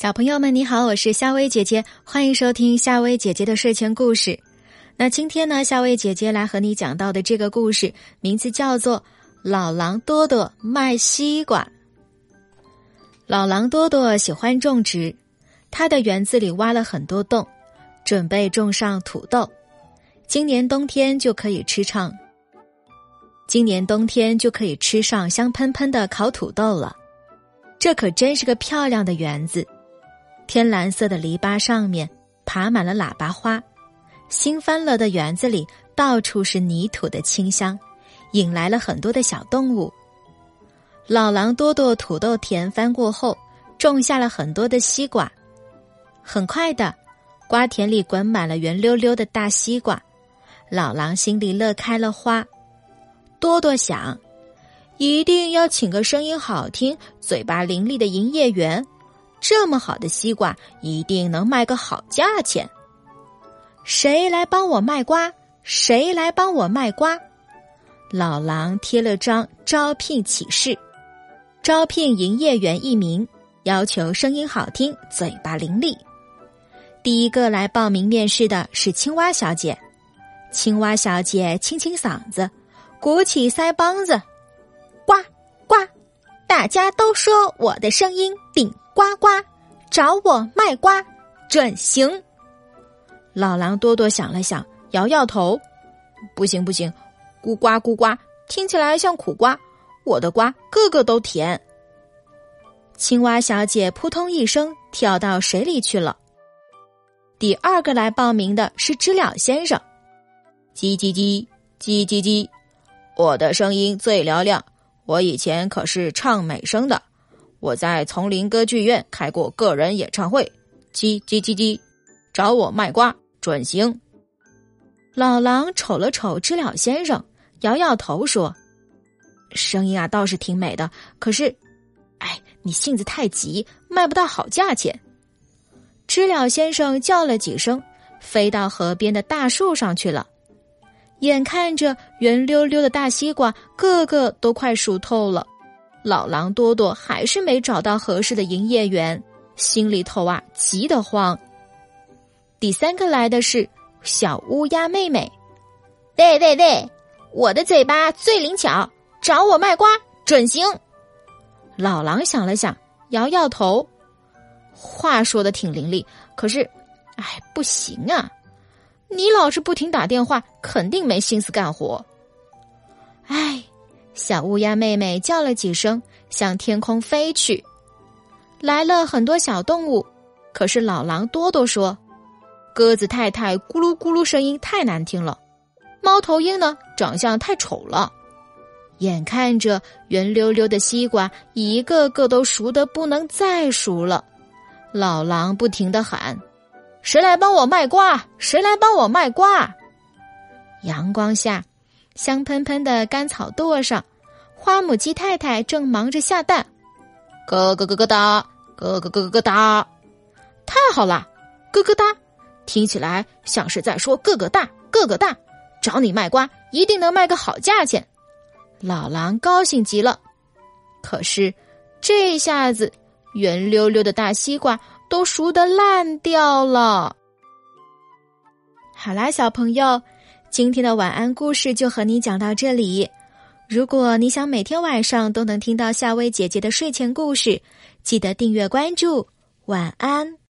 小朋友们，你好，我是夏薇姐姐，欢迎收听夏薇姐姐的睡前故事。那今天呢，夏薇姐姐来和你讲到的这个故事，名字叫做《老狼多多卖西瓜》。老狼多多喜欢种植，他的园子里挖了很多洞，准备种上土豆，今年冬天就可以吃上。今年冬天就可以吃上香喷喷的烤土豆了。这可真是个漂亮的园子。天蓝色的篱笆上面爬满了喇叭花，新翻了的园子里到处是泥土的清香，引来了很多的小动物。老狼多多土豆田翻过后，种下了很多的西瓜。很快的，瓜田里滚满了圆溜溜的大西瓜，老狼心里乐开了花。多多想，一定要请个声音好听、嘴巴伶俐的营业员。这么好的西瓜，一定能卖个好价钱。谁来帮我卖瓜？谁来帮我卖瓜？老狼贴了张招聘启事，招聘营业员一名，要求声音好听、嘴巴伶俐。第一个来报名面试的是青蛙小姐。青蛙小姐清清嗓子，鼓起腮帮子，呱呱，大家都说我的声音顶。呱呱，找我卖瓜，准行。老狼多多想了想，摇摇头，不行不行，咕呱咕呱，听起来像苦瓜。我的瓜个个都甜。青蛙小姐扑通一声跳到水里去了。第二个来报名的是知了先生，叽叽叽，叽叽叽，我的声音最嘹亮，我以前可是唱美声的。我在丛林歌剧院开过个人演唱会，叽叽叽叽，找我卖瓜准行。老狼瞅了瞅知了先生，摇摇头说：“声音啊倒是挺美的，可是，哎，你性子太急，卖不到好价钱。”知了先生叫了几声，飞到河边的大树上去了。眼看着圆溜溜的大西瓜，个个都快熟透了。老狼多多还是没找到合适的营业员，心里头啊急得慌。第三个来的是小乌鸦妹妹，喂喂喂，我的嘴巴最灵巧，找我卖瓜准行。老狼想了想，摇摇头，话说的挺伶俐，可是，哎，不行啊！你老是不停打电话，肯定没心思干活。哎。小乌鸦妹妹叫了几声，向天空飞去。来了很多小动物，可是老狼多多说：“鸽子太太咕噜咕噜声音太难听了，猫头鹰呢长相太丑了。”眼看着圆溜溜的西瓜一个个都熟的不能再熟了，老狼不停的喊：“谁来帮我卖瓜？谁来帮我卖瓜？”阳光下。香喷喷的干草垛上，花母鸡太太正忙着下蛋，咯咯咯咯哒，咯咯咯咯哒，太好了，咯咯哒，听起来像是在说个个大，个个大，找你卖瓜一定能卖个好价钱。老狼高兴极了，可是这下子圆溜溜的大西瓜都熟得烂掉了。好啦，小朋友。今天的晚安故事就和你讲到这里。如果你想每天晚上都能听到夏薇姐姐的睡前故事，记得订阅关注。晚安。